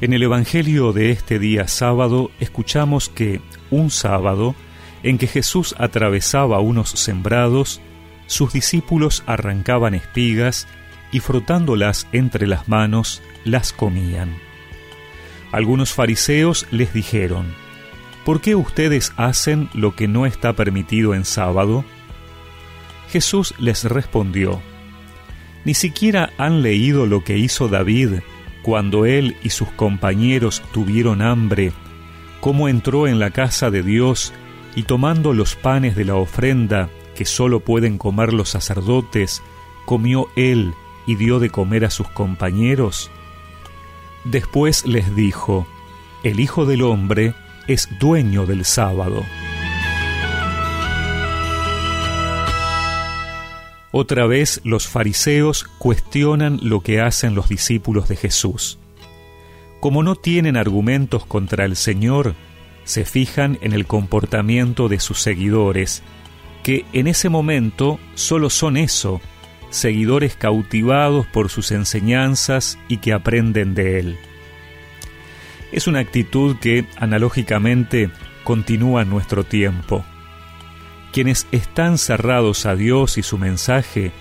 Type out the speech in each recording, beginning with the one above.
En el Evangelio de este día sábado escuchamos que un sábado, en que Jesús atravesaba unos sembrados, sus discípulos arrancaban espigas y frotándolas entre las manos las comían. Algunos fariseos les dijeron, ¿por qué ustedes hacen lo que no está permitido en sábado? Jesús les respondió, ¿ni siquiera han leído lo que hizo David cuando él y sus compañeros tuvieron hambre, cómo entró en la casa de Dios y tomando los panes de la ofrenda que sólo pueden comer los sacerdotes, comió él y dio de comer a sus compañeros? Después les dijo, El Hijo del Hombre es dueño del sábado. Otra vez los fariseos cuestionan lo que hacen los discípulos de Jesús. Como no tienen argumentos contra el Señor, se fijan en el comportamiento de sus seguidores, que en ese momento solo son eso, seguidores cautivados por sus enseñanzas y que aprenden de Él. Es una actitud que, analógicamente, continúa en nuestro tiempo. Quienes están cerrados a Dios y su mensaje,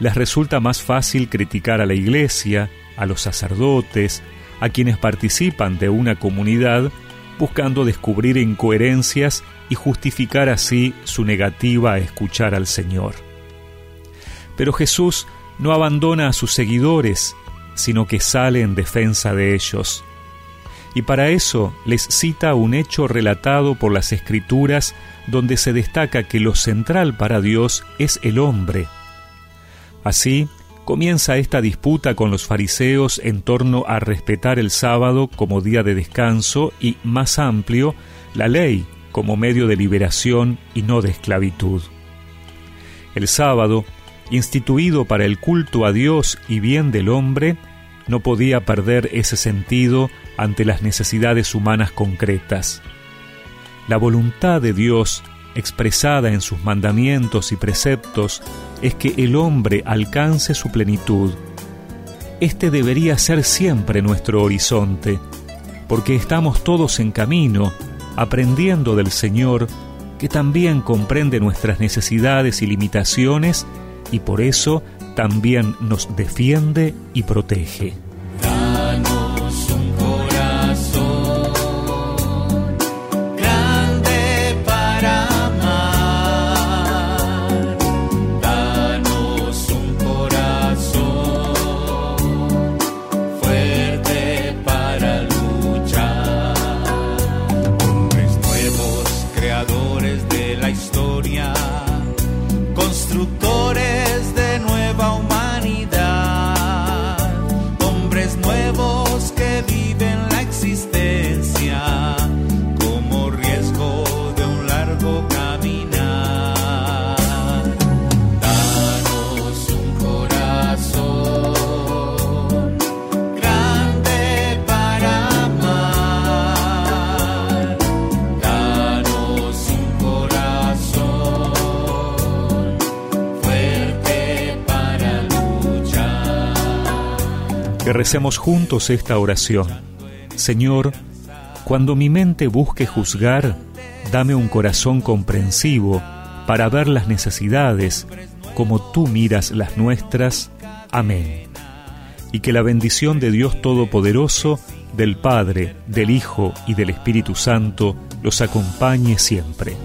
les resulta más fácil criticar a la Iglesia, a los sacerdotes, a quienes participan de una comunidad, buscando descubrir incoherencias y justificar así su negativa a escuchar al Señor. Pero Jesús no abandona a sus seguidores, sino que sale en defensa de ellos. Y para eso les cita un hecho relatado por las Escrituras donde se destaca que lo central para Dios es el hombre. Así, comienza esta disputa con los fariseos en torno a respetar el sábado como día de descanso y, más amplio, la ley como medio de liberación y no de esclavitud. El sábado, instituido para el culto a Dios y bien del hombre, no podía perder ese sentido ante las necesidades humanas concretas. La voluntad de Dios, expresada en sus mandamientos y preceptos, es que el hombre alcance su plenitud. Este debería ser siempre nuestro horizonte, porque estamos todos en camino, aprendiendo del Señor, que también comprende nuestras necesidades y limitaciones, y por eso también nos defiende y protege. Recemos juntos esta oración. Señor, cuando mi mente busque juzgar, dame un corazón comprensivo para ver las necesidades como tú miras las nuestras. Amén. Y que la bendición de Dios Todopoderoso, del Padre, del Hijo y del Espíritu Santo los acompañe siempre.